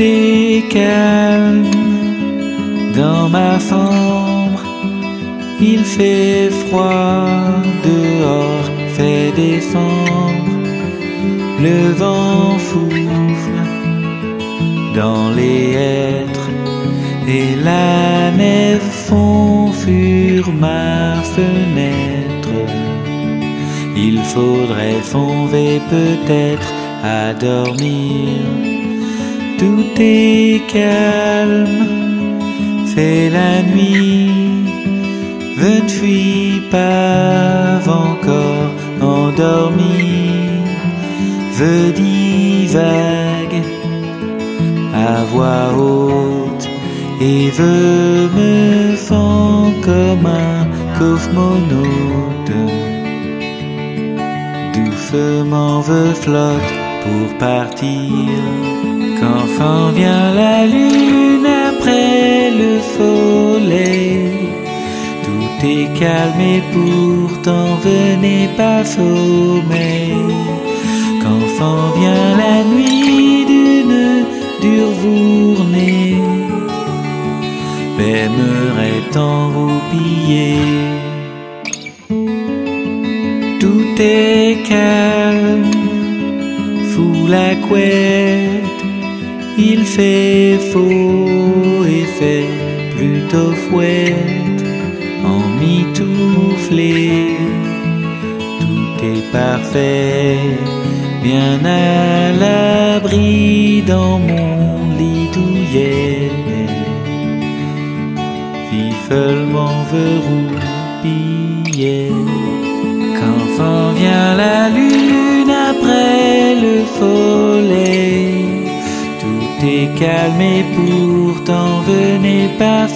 est calme dans ma chambre. Il fait froid dehors, fait décembre. Le vent souffle dans les hêtres et la neige fond sur ma fenêtre. Il faudrait fonder peut-être à dormir. Tout est calme, c'est la nuit. Ne suis pas encore endormi. Je divague à voix haute et je me sens comme un cosmonaute. Doucement je flotte pour partir. Quand s'en vient la lune après le soleil, tout est calme et pourtant n'ai pas sommeil. Quand s'en vient la nuit d'une dure journée, j'aimerais t'enroupiller. Tout est calme sous la couette, il fait faux et fait plutôt fouette, en mitouflé. Tout est parfait, bien à l'abri dans mon lit douillet. Seulement je roupillais, quand vient la tout est calme et pourtant n'ai pas.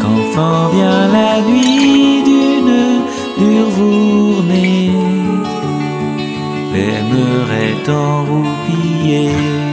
Quand s'en vient la nuit d'une dure journée, j'aimerais t'enroupiller.